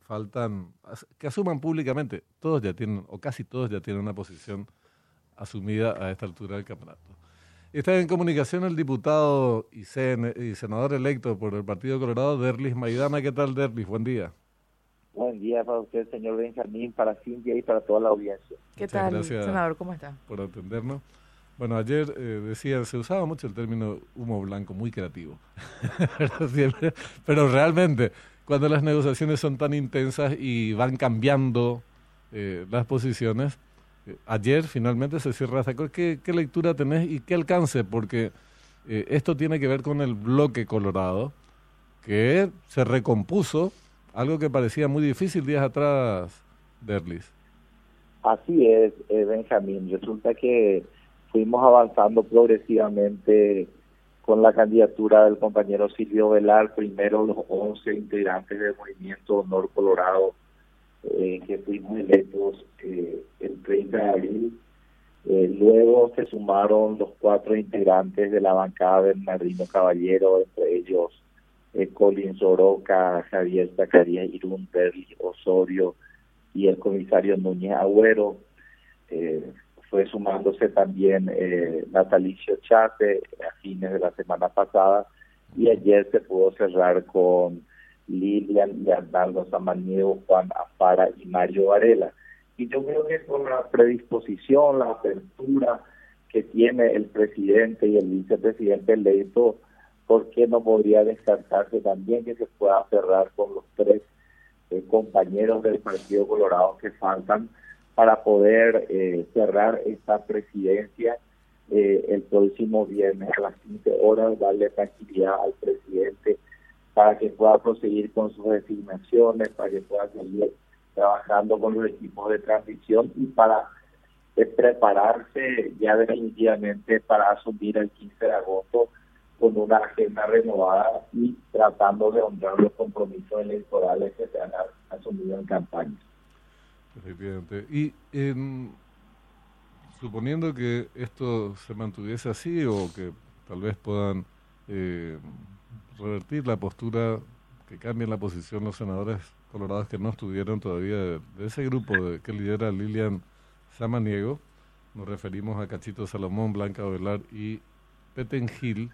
faltan, que asuman públicamente, todos ya tienen, o casi todos ya tienen una posición asumida a esta altura del campeonato. Está en comunicación el diputado y, senador electo por el Partido Colorado, Derlis Maidana. ¿Qué tal, Derlis? Buen día. Buen día para usted, señor Benjamín, para Cintia y para toda la audiencia. ¿Qué tal, senador? ¿Cómo está? Por atendernos. Bueno, ayer eh, decía, se usaba mucho el término humo blanco, muy creativo. pero, realmente, cuando las negociaciones son tan intensas y van cambiando eh, las posiciones, eh, ayer finalmente se cierra esta ¿Qué, ¿Qué, lectura tenés y qué alcance? Porque esto tiene que ver con el bloque colorado, que se recompuso, algo que parecía muy difícil días atrás, Derlis. Así es, Benjamín. Resulta que fuimos avanzando progresivamente con la candidatura del compañero Silvio Velar, primero los 11 integrantes del movimiento Honor Colorado, eh, que fuimos electos eh, el 30 de abril. Eh, luego se sumaron los cuatro integrantes de la bancada Bernardino Caballero, entre ellos Colin Soroca, Javier Zacarías Irún, Berli Osorio y el comisario Núñez Agüero. Eh, fue sumándose también eh, Natalicio Chate a fines de la semana pasada y ayer se pudo cerrar con Lilian y Arnaldo Samaniego, Juan Afara y Mario Varela. Y yo creo que con la predisposición, la apertura que tiene el presidente y el vicepresidente electo, ¿por qué no podría descartarse también que se pueda cerrar con los tres eh, compañeros del Partido Colorado que faltan? Para poder eh, cerrar esta presidencia eh, el próximo viernes a las 15 horas, darle tranquilidad al presidente para que pueda proseguir con sus designaciones, para que pueda seguir trabajando con los equipos de transición y para eh, prepararse ya definitivamente para asumir el 15 de agosto con una agenda renovada y tratando de honrar los compromisos electorales que se han asumido en campaña. Efectivamente. Y suponiendo que esto se mantuviese así o que tal vez puedan eh, revertir la postura, que cambien la posición los senadores colorados que no estuvieron todavía de, ese grupo de, que lidera Lilian Samaniego, nos referimos a Cachito Salomón, Blanca Velar y Peten Gil.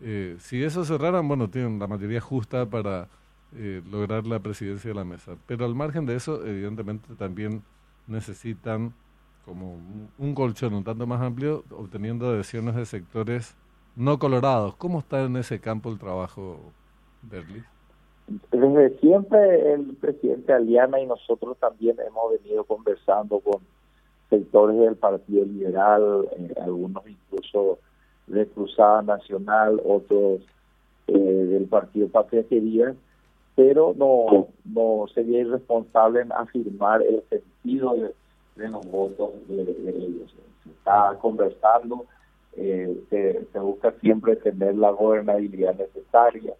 Eh, si eso cerraran, bueno, tienen la mayoría justa para eh, lograr la presidencia de la mesa. Pero al margen de eso, evidentemente también necesitan como un colchón un tanto más amplio, obteniendo adhesiones de sectores no colorados. ¿Cómo está en ese campo el trabajo, Berli? Desde siempre el presidente Aliana y nosotros también hemos venido conversando con sectores del Partido Liberal, eh, algunos incluso de Cruzada Nacional, otros eh, del Partido Patria Querida, pero no, no sería irresponsable en afirmar el sentido de, los votos de, ellos. Se está conversando, eh, se, busca siempre tener la gobernabilidad necesaria.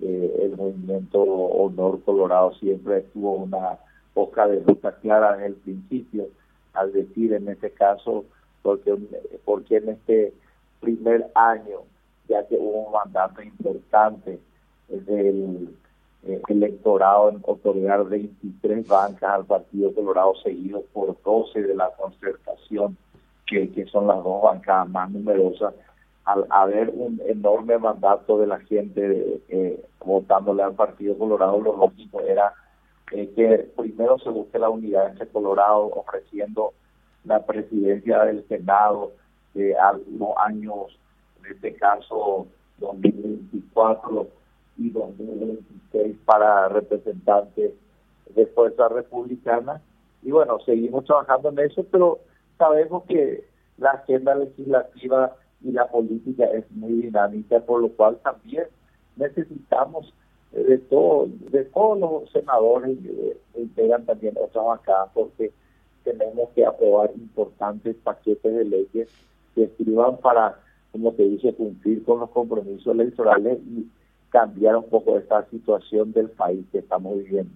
Eh, el movimiento Honor Colorado siempre tuvo una hoja de ruta clara en el principio, al decir en este caso, porque, porque en este primer año, ya que hubo un mandato importante del electorado en otorgar 23 bancas al Partido Colorado seguido por 12 de la concertación, que, que son las dos bancas más numerosas, al haber un enorme mandato de la gente eh, votándole al Partido Colorado, lo lógico era eh, que primero se busque la unidad entre Colorado ofreciendo la presidencia del Senado eh, a los años, en este caso 2024 y 2026 para representantes de fuerza republicana. Y bueno, seguimos trabajando en eso, pero sabemos que la agenda legislativa y la política es muy dinámica, por lo cual también necesitamos de todo, de todos los senadores que integran también otras bancadas, porque tenemos que aprobar importantes paquetes de leyes que escriban para, como te dice, cumplir con los compromisos electorales y cambiar un poco esta situación del país que estamos viviendo.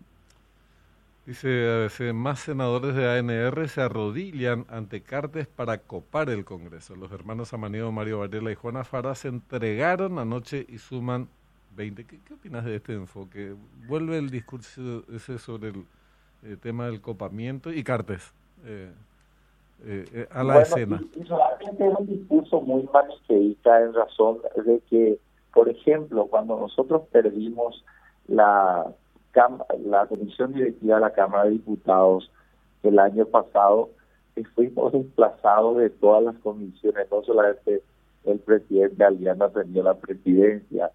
Dice, más senadores de ANR se arrodillan ante Cartes para copar el Congreso. Los hermanos Amanido, Mario Varela y Juana Fara se entregaron anoche y suman 20. ¿Qué, opinas de este enfoque? Vuelve el discurso ese sobre el eh, tema del copamiento y Cartes eh, eh, a la escena. realmente es un discurso muy maniqueísta en razón de que, por ejemplo, cuando nosotros perdimos la, la comisión directiva de la Cámara de Diputados el año pasado, fuimos desplazados de todas las comisiones, no solamente el presidente Aliana tenía la presidencia,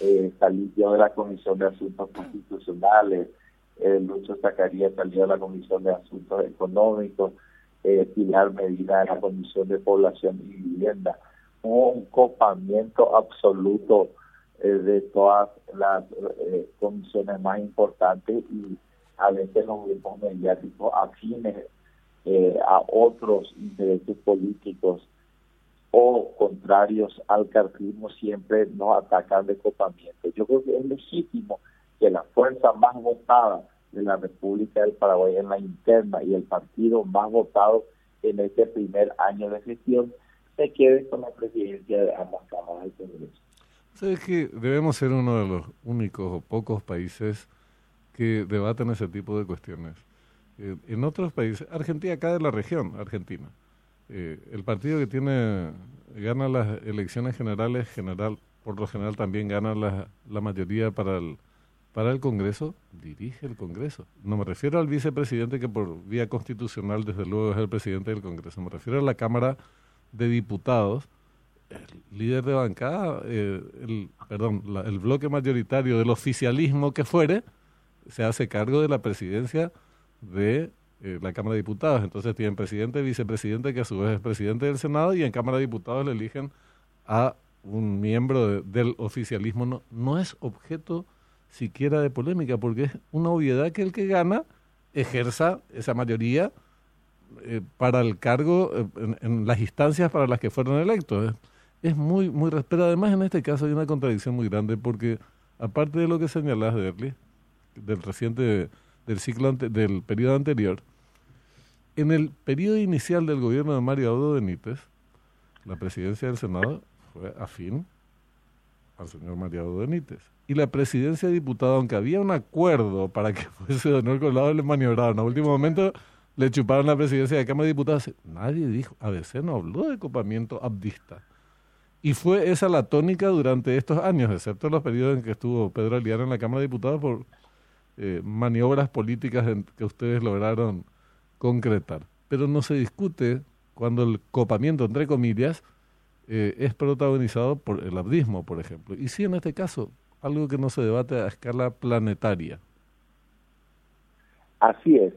eh, de la Comisión de Asuntos Constitucionales, eh, Lucho Zacarías salió de la Comisión de Asuntos Económicos, eh, Pilar Medina de la Comisión de Población y Vivienda. Un copamiento absoluto eh, de todas las eh, comisiones más importantes y a veces los grupos mediáticos afines a otros intereses políticos o contrarios al cartismo siempre nos atacan de copamiento. Yo creo que es legítimo que la fuerza más votada de la República del Paraguay en la interna y el partido más votado en este primer año de gestión se quede con la presidencia de ambas cámaras del Congreso. Sabes que debemos ser uno de los únicos o pocos países que debaten ese tipo de cuestiones. Eh, en otros países, Argentina, acá de la región, Argentina, eh, el partido que tiene gana las elecciones generales, general por lo general también gana la, la mayoría para el, para el Congreso, dirige el Congreso. No me refiero al vicepresidente que por vía constitucional desde luego es el presidente del Congreso, me refiero a la Cámara de Diputados, el líder de bancada, eh, el, perdón, el bloque mayoritario del oficialismo que fuere, se hace cargo de la presidencia de eh, la Cámara de Diputados. Entonces tienen presidente, vicepresidente, que a su vez es presidente del Senado, y en Cámara de Diputados le eligen a un miembro del oficialismo. No, no es objeto siquiera de polémica, porque es una obviedad que el que gana ejerza esa mayoría eh, para el cargo eh, en, las instancias para las que fueron electos. Es, muy, muy... Pero además en este caso hay una contradicción muy grande, porque aparte de lo que señalás, Derli, del reciente del ciclo del periodo anterior, en el periodo inicial del gobierno de Mario Audo Benítez, la presidencia del Senado fue afín al señor Mario Audo Benítez. Y la presidencia de diputados, aunque había un acuerdo para que fuese de honor lado le maniobraron. A último momento le chuparon la presidencia de Cámara de Diputados. Nadie dijo, a veces no habló de copamiento abdista. Y fue esa la tónica durante estos años, excepto los periodos en que estuvo Pedro Aliana en la Cámara de Diputados por eh, maniobras políticas que ustedes lograron concretar. Pero no se discute cuando el copamiento, entre comillas, eh, es protagonizado por el abdismo, por ejemplo. Y sí, en este caso, algo que no se debate a escala planetaria. Así es.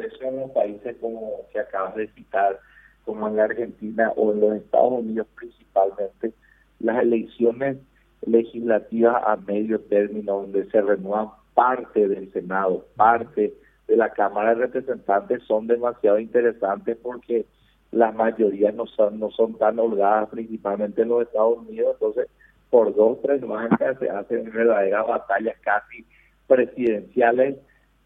Eso en los países como que acabas de citar, como en la Argentina o en los Estados Unidos principalmente, las elecciones legislativas a medio término donde se renuevan parte del Senado, parte de la Cámara de Representantes son demasiado interesantes porque las mayorías no son no son tan holgadas, principalmente en los Estados Unidos, entonces por dos tres bancas se hacen verdaderas batallas casi presidenciales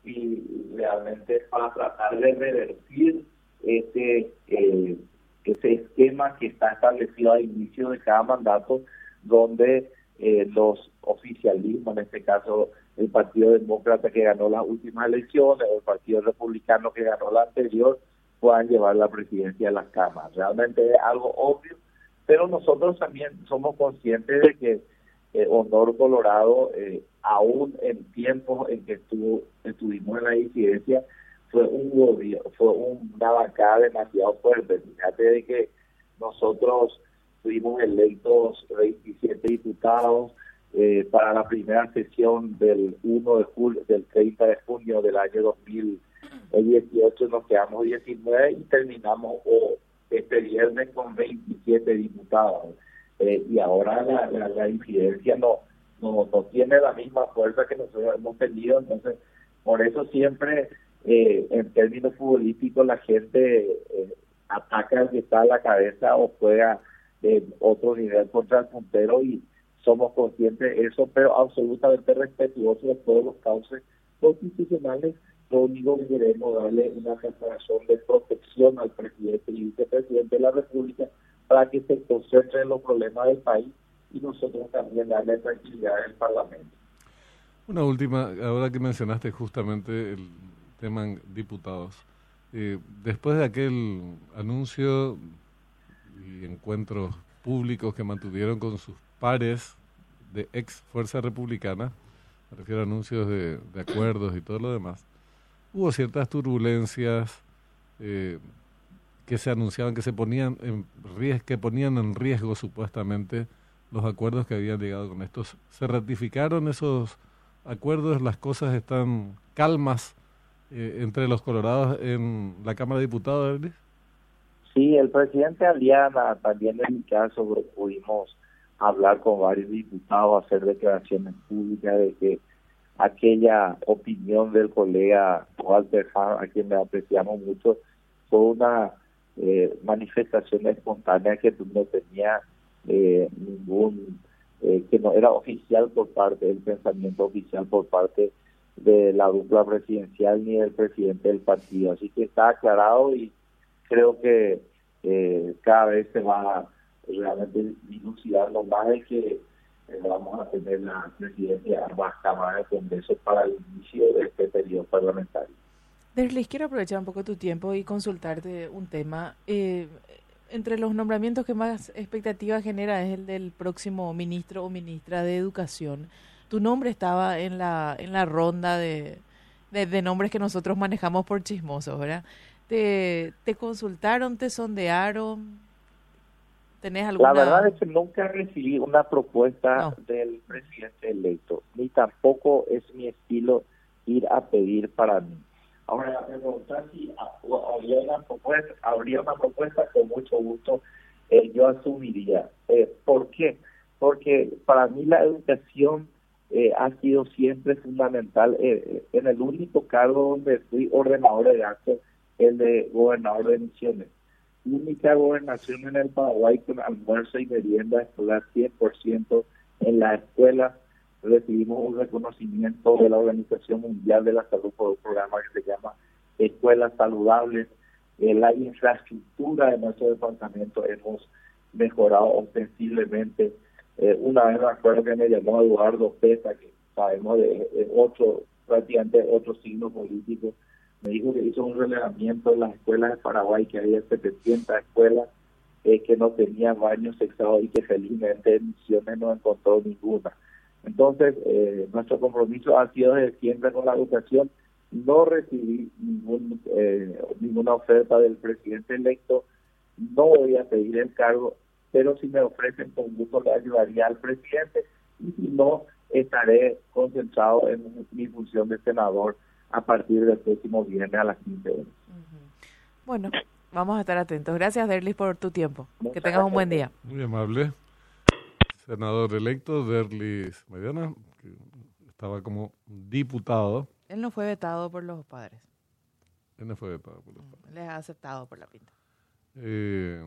y realmente para tratar de revertir ese eh, ese esquema que está establecido al inicio de cada mandato donde eh, los oficialismos, en este caso el Partido Demócrata que ganó las últimas elecciones o el Partido Republicano que ganó la anterior, puedan llevar la presidencia de las cámaras. Realmente es algo obvio, pero nosotros también somos conscientes de que eh, Honor Colorado, eh, aún en tiempos en que estuvo, estuvimos en la disidencia, fue un gobierno, fue una bancada demasiado fuerte. Fíjate de que nosotros fuimos electos 27 diputados eh, para la primera sesión del 1 de julio, del 30 de junio del año 2018 nos quedamos 19 y terminamos este viernes con 27 diputados. Eh, y ahora la, la, incidencia no, no, no tiene la misma fuerza que nosotros hemos tenido, entonces por eso siempre eh, en términos futbolísticos la gente ataca al que está a la cabeza o juega en otro nivel contra el puntero y somos conscientes de eso, pero absolutamente respetuosos de todos los cauces constitucionales. Lo único que queremos darle una declaración de protección al presidente y vicepresidente de la República para que se concentren en los problemas del país y nosotros también darle tranquilidad al Parlamento. Una última, ahora que mencionaste justamente el tema diputados. Eh, después de aquel anuncio y encuentros públicos que mantuvieron con sus pares de ex Fuerza Republicana, me refiero a anuncios de, acuerdos y todo lo demás, hubo ciertas turbulencias eh, que se anunciaban, que se ponían en riesgo, que ponían en riesgo supuestamente los acuerdos que habían llegado con estos. ¿Se ratificaron esos acuerdos? ¿Las cosas están calmas eh, entre los colorados en la Cámara de Diputados, Sí, el presidente Aliana, también en mi caso, pudimos hablar con varios diputados, hacer declaraciones públicas de que aquella opinión del colega Walter Hahn, a quien le apreciamos mucho, fue una eh, manifestación espontánea que no tenía eh, ningún, eh, que no era oficial por parte del pensamiento oficial por parte de la dupla presidencial ni del presidente del partido. Así que está aclarado y creo que eh, cada vez se va realmente dilucidando más de que eh, vamos a tener la presidencia de ambas de Congreso para el inicio de este periodo parlamentario. Derlis, quiero aprovechar un poco tu tiempo y consultarte un tema. Eh, entre los nombramientos que más expectativa genera es el del próximo ministro o ministra de Educación. Tu nombre estaba en la, en la ronda de, de nombres que nosotros manejamos por chismosos, ¿verdad? ¿Te, te consultaron, te sondearon? ¿Tenés alguna... La verdad es que nunca recibí una propuesta del presidente electo, ni tampoco es mi estilo ir a pedir para mí. Ahora, preguntar si habría una propuesta, habría una propuesta con mucho gusto, eh, yo asumiría. Eh, ¿Por qué? Porque para mí la educación eh, ha sido siempre fundamental. en el único cargo donde fui ordenador de gastos el de gobernador de Misiones. Única gobernación en el Paraguay con almuerzo y merienda escolar 100% en la escuela. Recibimos un reconocimiento de la Organización Mundial de la Salud por un programa que se llama Escuelas Saludables. En la infraestructura de nuestro departamento hemos mejorado ostensiblemente. Eh, una vez me acuerdo que me llamó Eduardo Pesa, que sabemos de, de otro, prácticamente otro signo político, me dijo que hizo un relevamiento en las escuelas de Paraguay, que había 700 escuelas eh, que no tenían baños sexados y que felizmente en Misiones no encontró ninguna. Entonces, eh, nuestro compromiso ha sido desde siempre con la educación. No recibí ningún, eh, ninguna oferta del presidente electo, no voy a pedir el cargo, pero si me ofrecen con gusto le ayudaría al presidente y si no, estaré concentrado en mi función de senador a partir del próximo viernes a las 15 horas. Bueno, vamos a estar atentos. Gracias, Derlis, por tu tiempo. que tengas un buen día. Muy amable. Senador electo, Derlis Mediana, que estaba como diputado. Él no fue vetado por los padres. Él no fue vetado por los padres. Les ha aceptado por la pinta. Eh,